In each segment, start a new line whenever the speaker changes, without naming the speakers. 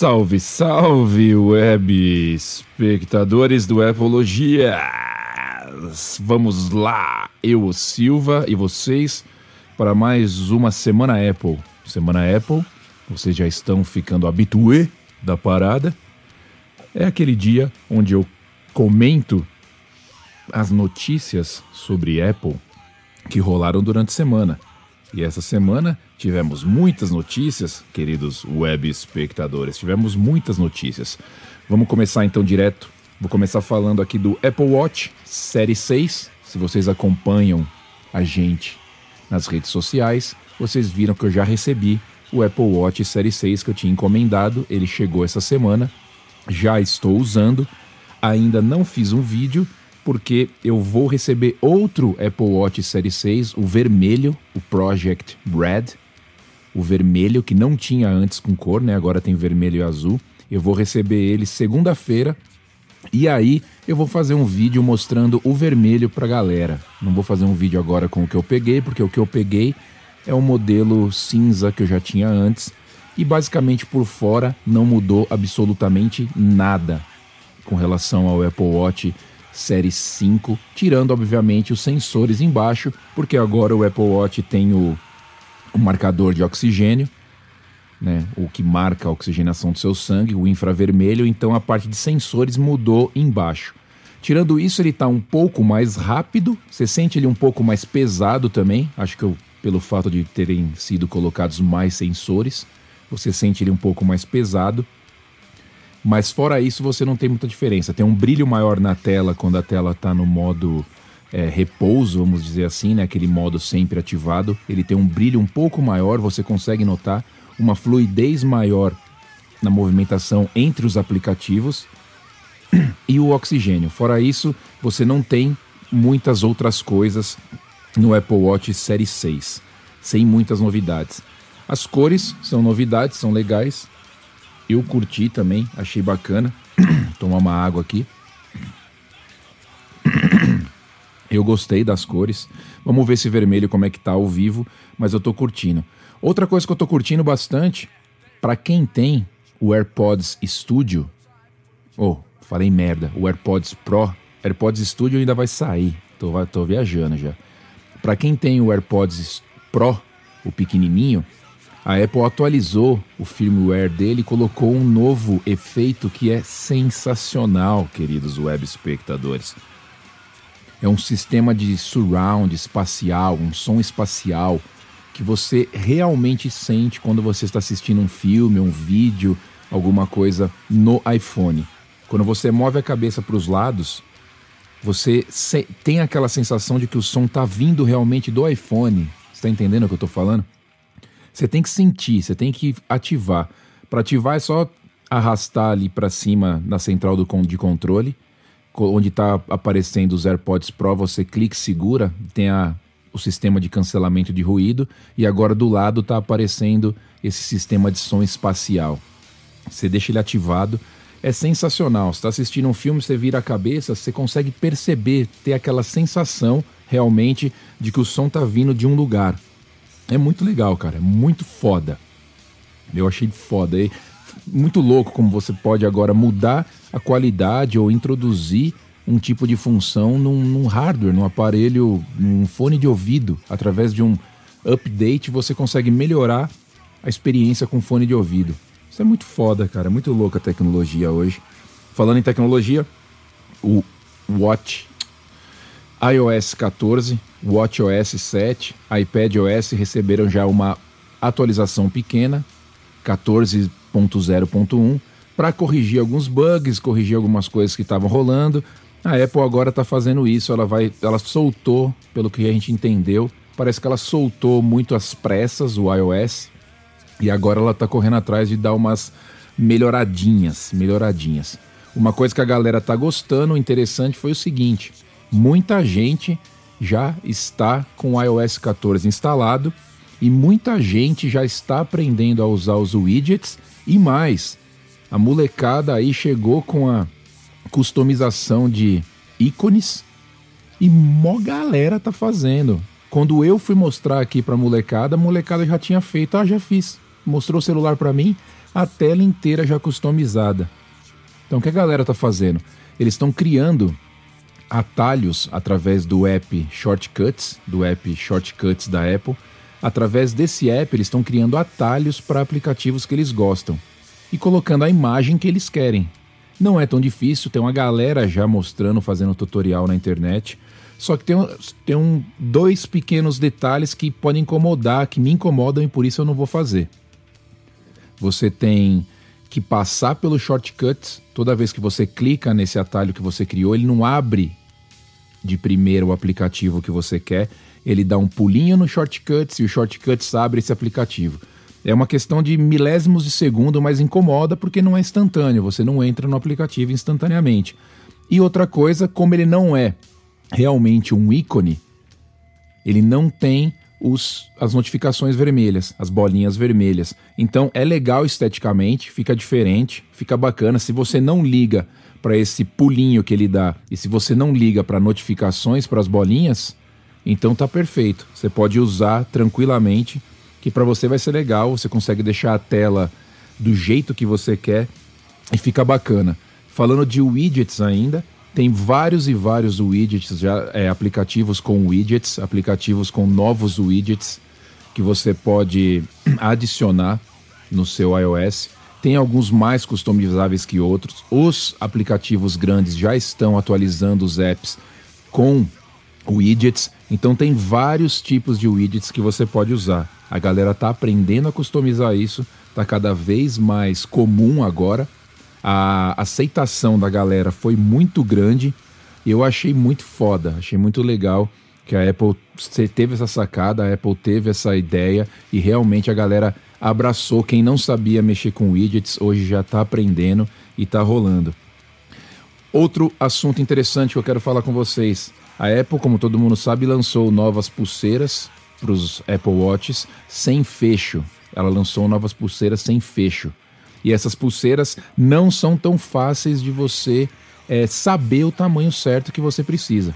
Salve, salve, web espectadores do Apologia! Vamos lá, eu, Silva, e vocês para mais uma Semana Apple. Semana Apple, vocês já estão ficando habituê da parada. É aquele dia onde eu comento as notícias sobre Apple que rolaram durante a semana. E essa semana tivemos muitas notícias, queridos web espectadores. Tivemos muitas notícias. Vamos começar então direto. Vou começar falando aqui do Apple Watch Série 6. Se vocês acompanham a gente nas redes sociais, vocês viram que eu já recebi o Apple Watch Série 6 que eu tinha encomendado. Ele chegou essa semana. Já estou usando. Ainda não fiz um vídeo porque eu vou receber outro Apple Watch Série 6, o vermelho, o Project Red, o vermelho que não tinha antes com cor, né? Agora tem vermelho e azul. Eu vou receber ele segunda-feira. E aí eu vou fazer um vídeo mostrando o vermelho pra galera. Não vou fazer um vídeo agora com o que eu peguei, porque o que eu peguei é um modelo cinza que eu já tinha antes e basicamente por fora não mudou absolutamente nada com relação ao Apple Watch Série 5, tirando obviamente os sensores embaixo, porque agora o Apple Watch tem o, o marcador de oxigênio, né, o que marca a oxigenação do seu sangue, o infravermelho, então a parte de sensores mudou embaixo. Tirando isso, ele está um pouco mais rápido, você sente ele um pouco mais pesado também, acho que eu, pelo fato de terem sido colocados mais sensores, você sente ele um pouco mais pesado. Mas fora isso, você não tem muita diferença. Tem um brilho maior na tela quando a tela está no modo é, repouso, vamos dizer assim, né? aquele modo sempre ativado. Ele tem um brilho um pouco maior, você consegue notar uma fluidez maior na movimentação entre os aplicativos e o oxigênio. Fora isso, você não tem muitas outras coisas no Apple Watch Série 6, sem muitas novidades. As cores são novidades, são legais. Eu curti também, achei bacana. Tomar uma água aqui. Eu gostei das cores. Vamos ver esse vermelho como é que tá ao vivo, mas eu tô curtindo. Outra coisa que eu tô curtindo bastante, para quem tem o AirPods Studio, oh, falei merda, o AirPods Pro, AirPods Studio ainda vai sair. Tô, tô viajando já. Para quem tem o AirPods Pro, o pequenininho, a Apple atualizou o firmware dele e colocou um novo efeito que é sensacional, queridos web espectadores. É um sistema de surround espacial, um som espacial que você realmente sente quando você está assistindo um filme, um vídeo, alguma coisa no iPhone. Quando você move a cabeça para os lados, você tem aquela sensação de que o som está vindo realmente do iPhone. Está entendendo o que eu estou falando? Você tem que sentir, você tem que ativar. Para ativar é só arrastar ali para cima na central do de controle, onde está aparecendo os AirPods Pro, você clica e segura, tem a, o sistema de cancelamento de ruído e agora do lado está aparecendo esse sistema de som espacial. Você deixa ele ativado, é sensacional. Você está assistindo um filme, você vira a cabeça, você consegue perceber, ter aquela sensação realmente de que o som está vindo de um lugar. É muito legal, cara. É muito foda. Eu achei foda. É muito louco como você pode agora mudar a qualidade ou introduzir um tipo de função num, num hardware, num aparelho, num fone de ouvido. Através de um update, você consegue melhorar a experiência com fone de ouvido. Isso é muito foda, cara. É muito louca a tecnologia hoje. Falando em tecnologia, o Watch iOS 14, WatchOS 7, iPadOS receberam já uma atualização pequena, 14.0.1, para corrigir alguns bugs, corrigir algumas coisas que estavam rolando. A Apple agora está fazendo isso, ela vai, ela soltou, pelo que a gente entendeu, parece que ela soltou muito às pressas o iOS e agora ela está correndo atrás de dar umas melhoradinhas, melhoradinhas. Uma coisa que a galera tá gostando, interessante foi o seguinte: muita gente já está com o iOS 14 instalado e muita gente já está aprendendo a usar os widgets e mais. A molecada aí chegou com a customização de ícones e mó galera tá fazendo. Quando eu fui mostrar aqui pra molecada, a molecada já tinha feito, ah, já fiz. Mostrou o celular para mim, a tela inteira já customizada. Então o que a galera está fazendo? Eles estão criando atalhos através do app Shortcuts, do app Shortcuts da Apple. Através desse app, eles estão criando atalhos para aplicativos que eles gostam e colocando a imagem que eles querem. Não é tão difícil, tem uma galera já mostrando, fazendo tutorial na internet. Só que tem, tem um, dois pequenos detalhes que podem incomodar, que me incomodam e por isso eu não vou fazer. Você tem que passar pelo shortcuts. Toda vez que você clica nesse atalho que você criou, ele não abre de primeiro o aplicativo que você quer. Ele dá um pulinho no shortcuts e o shortcuts abre esse aplicativo. É uma questão de milésimos de segundo, mas incomoda porque não é instantâneo. Você não entra no aplicativo instantaneamente. E outra coisa, como ele não é realmente um ícone, ele não tem os, as notificações vermelhas, as bolinhas vermelhas. Então é legal esteticamente, fica diferente, fica bacana. Se você não liga para esse pulinho que ele dá e se você não liga para notificações para as bolinhas, então tá perfeito. Você pode usar tranquilamente, que para você vai ser legal. Você consegue deixar a tela do jeito que você quer e fica bacana. Falando de widgets ainda, tem vários e vários widgets, já é, aplicativos com widgets, aplicativos com novos widgets que você pode adicionar no seu iOS. Tem alguns mais customizáveis que outros. Os aplicativos grandes já estão atualizando os apps com widgets, então tem vários tipos de widgets que você pode usar. A galera tá aprendendo a customizar isso, tá cada vez mais comum agora a aceitação da galera foi muito grande eu achei muito foda, achei muito legal que a Apple teve essa sacada, a Apple teve essa ideia e realmente a galera abraçou. Quem não sabia mexer com widgets hoje já está aprendendo e está rolando. Outro assunto interessante que eu quero falar com vocês. A Apple, como todo mundo sabe, lançou novas pulseiras para os Apple Watches sem fecho. Ela lançou novas pulseiras sem fecho. E essas pulseiras não são tão fáceis de você é, saber o tamanho certo que você precisa.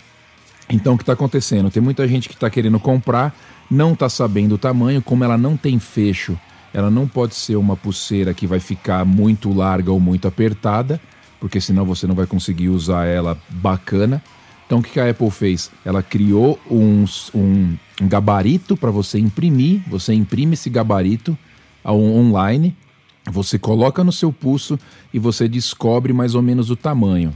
Então, o que está acontecendo? Tem muita gente que está querendo comprar, não está sabendo o tamanho, como ela não tem fecho, ela não pode ser uma pulseira que vai ficar muito larga ou muito apertada, porque senão você não vai conseguir usar ela bacana. Então, o que a Apple fez? Ela criou uns, um, um gabarito para você imprimir, você imprime esse gabarito online você coloca no seu pulso e você descobre mais ou menos o tamanho.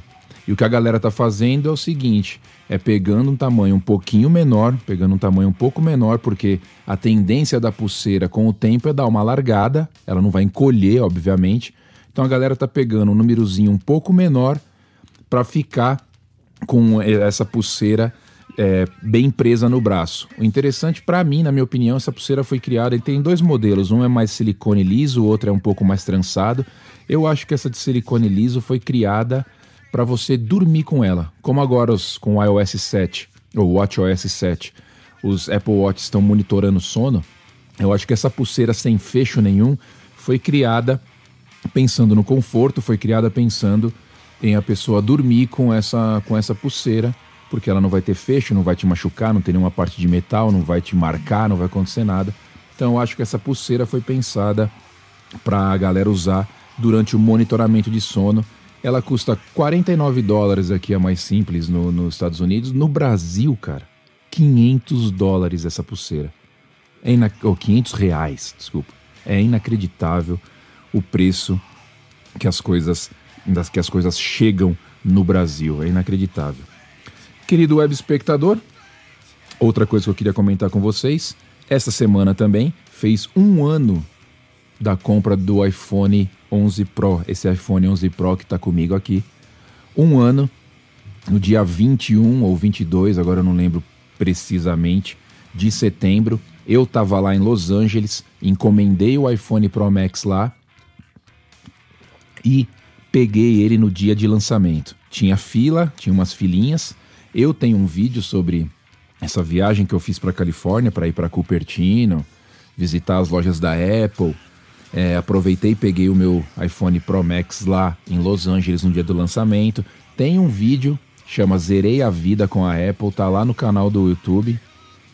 E o que a galera está fazendo é o seguinte: é pegando um tamanho um pouquinho menor, pegando um tamanho um pouco menor, porque a tendência da pulseira com o tempo é dar uma largada, ela não vai encolher, obviamente. Então a galera está pegando um númerozinho um pouco menor para ficar com essa pulseira é, bem presa no braço. O interessante para mim, na minha opinião, essa pulseira foi criada e tem dois modelos. Um é mais silicone liso, o outro é um pouco mais trançado. Eu acho que essa de silicone liso foi criada para você dormir com ela. Como agora os, com o iOS 7 ou WatchOS 7, os Apple Watch estão monitorando sono. Eu acho que essa pulseira sem fecho nenhum foi criada pensando no conforto, foi criada pensando em a pessoa dormir com essa com essa pulseira porque ela não vai ter fecho, não vai te machucar, não tem nenhuma parte de metal, não vai te marcar, não vai acontecer nada. Então eu acho que essa pulseira foi pensada para a galera usar durante o monitoramento de sono. Ela custa 49 dólares aqui, a mais simples no, nos Estados Unidos. No Brasil, cara, 500 dólares essa pulseira. É ina... oh, 500 reais, desculpa. É inacreditável o preço que as coisas que as coisas chegam no Brasil. É inacreditável. Querido web espectador, outra coisa que eu queria comentar com vocês, essa semana também fez um ano da compra do iPhone 11 Pro, esse iPhone 11 Pro que está comigo aqui. Um ano, no dia 21 ou 22, agora eu não lembro precisamente, de setembro, eu estava lá em Los Angeles, encomendei o iPhone Pro Max lá e peguei ele no dia de lançamento. Tinha fila, tinha umas filinhas, eu tenho um vídeo sobre essa viagem que eu fiz para Califórnia para ir para Cupertino, visitar as lojas da Apple. É, aproveitei e peguei o meu iPhone Pro Max lá em Los Angeles no dia do lançamento. Tem um vídeo, chama Zerei a Vida com a Apple, tá lá no canal do YouTube,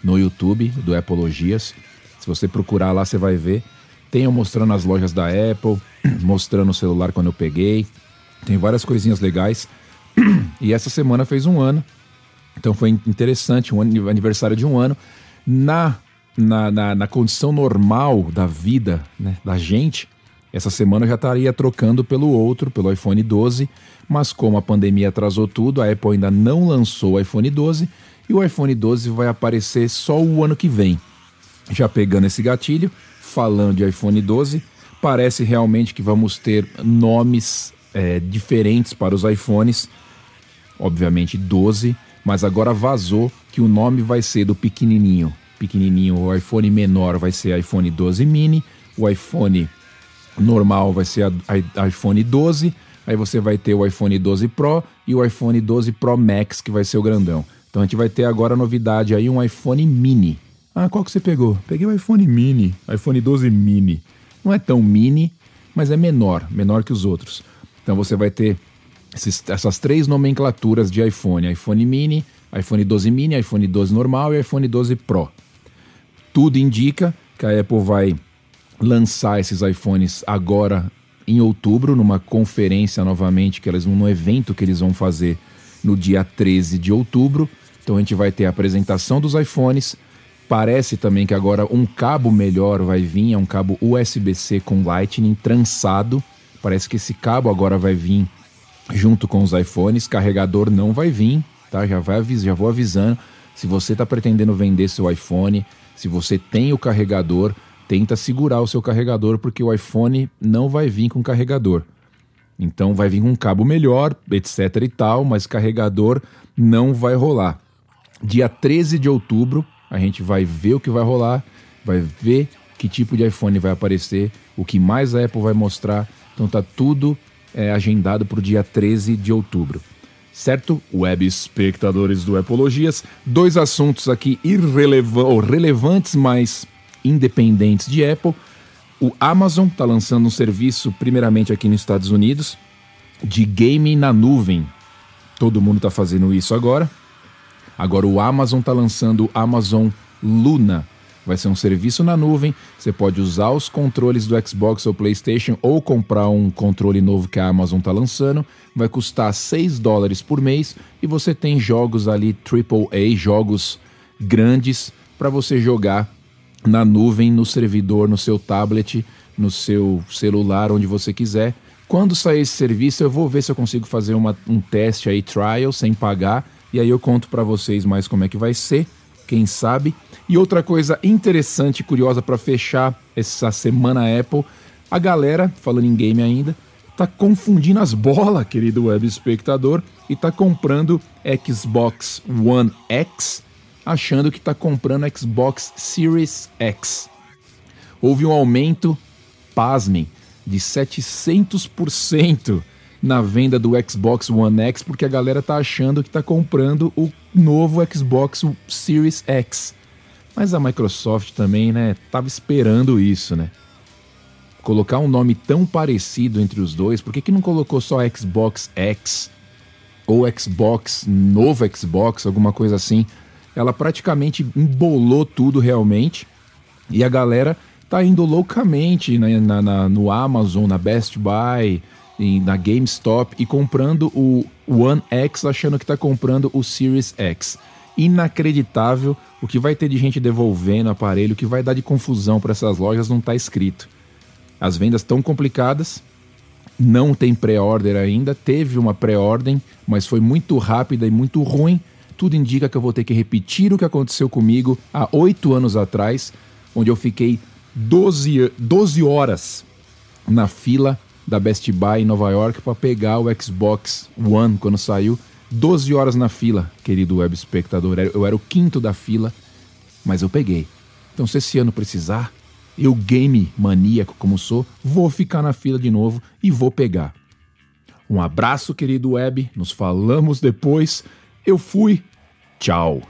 no YouTube do Apologias. Se você procurar lá, você vai ver. Tem eu mostrando as lojas da Apple, mostrando o celular quando eu peguei. Tem várias coisinhas legais. E essa semana fez um ano. Então foi interessante, um aniversário de um ano. Na, na, na, na condição normal da vida né, da gente, essa semana eu já estaria trocando pelo outro, pelo iPhone 12. Mas como a pandemia atrasou tudo, a Apple ainda não lançou o iPhone 12 e o iPhone 12 vai aparecer só o ano que vem. Já pegando esse gatilho, falando de iPhone 12, parece realmente que vamos ter nomes é, diferentes para os iPhones, obviamente 12, mas agora vazou que o nome vai ser do pequenininho. Pequenininho, o iPhone menor vai ser iPhone 12 mini, o iPhone normal vai ser iPhone 12, aí você vai ter o iPhone 12 Pro e o iPhone 12 Pro Max, que vai ser o grandão. Então a gente vai ter agora a novidade aí, um iPhone mini. Ah, qual que você pegou? Peguei o iPhone mini, iPhone 12 mini. Não é tão mini, mas é menor, menor que os outros. Então você vai ter esses, essas três nomenclaturas de iPhone: iPhone mini, iPhone 12 mini, iPhone 12 normal e iPhone 12 Pro. Tudo indica que a Apple vai lançar esses iPhones agora em outubro, numa conferência novamente, que eles, num evento que eles vão fazer no dia 13 de outubro. Então a gente vai ter a apresentação dos iPhones. Parece também que agora um cabo melhor vai vir, é um cabo USB-C com Lightning trançado. Parece que esse cabo agora vai vir junto com os iPhones. Carregador não vai vir, tá? Já, vai, já vou avisando. Se você está pretendendo vender seu iPhone, se você tem o carregador, tenta segurar o seu carregador porque o iPhone não vai vir com carregador. Então vai vir com um cabo melhor, etc e tal, mas carregador não vai rolar. Dia 13 de outubro, a gente vai ver o que vai rolar, vai ver que tipo de iPhone vai aparecer, o que mais a Apple vai mostrar. Então tá tudo é, agendado para o dia 13 de outubro. Certo? Web espectadores do Apologias, dois assuntos aqui irrelevantes, ou relevantes, mas independentes de Apple. O Amazon está lançando um serviço, primeiramente aqui nos Estados Unidos, de game na nuvem. Todo mundo está fazendo isso agora. Agora o Amazon está lançando o Amazon Luna. Vai ser um serviço na nuvem. Você pode usar os controles do Xbox ou PlayStation ou comprar um controle novo que a Amazon está lançando. Vai custar 6 dólares por mês e você tem jogos ali AAA, jogos grandes para você jogar na nuvem, no servidor, no seu tablet, no seu celular, onde você quiser. Quando sair esse serviço, eu vou ver se eu consigo fazer uma, um teste aí, trial, sem pagar, e aí eu conto para vocês mais como é que vai ser, quem sabe. E outra coisa interessante e curiosa para fechar essa semana Apple, a galera, falando em game ainda, tá confundindo as bolas, querido web espectador, e tá comprando Xbox One X achando que está comprando Xbox Series X. Houve um aumento, pasmem, de 700% na venda do Xbox One X, porque a galera tá achando que está comprando o novo Xbox Series X. Mas a Microsoft também, né, tava esperando isso, né? Colocar um nome tão parecido entre os dois, por que, que não colocou só Xbox X? Ou Xbox, novo Xbox, alguma coisa assim? ela praticamente embolou tudo realmente. E a galera tá indo loucamente na, na, na, no Amazon, na Best Buy, na GameStop e comprando o One X achando que tá comprando o Series X. Inacreditável o que vai ter de gente devolvendo aparelho, o que vai dar de confusão para essas lojas não tá escrito. As vendas estão complicadas, não tem pré-order ainda, teve uma pré-ordem, mas foi muito rápida e muito ruim tudo indica que eu vou ter que repetir o que aconteceu comigo há oito anos atrás, onde eu fiquei 12, 12 horas na fila da Best Buy em Nova York para pegar o Xbox One quando saiu. 12 horas na fila, querido web espectador. Eu era o quinto da fila, mas eu peguei. Então, se esse ano precisar, eu, game maníaco como sou, vou ficar na fila de novo e vou pegar. Um abraço, querido web. Nos falamos depois. Eu fui. Tchau.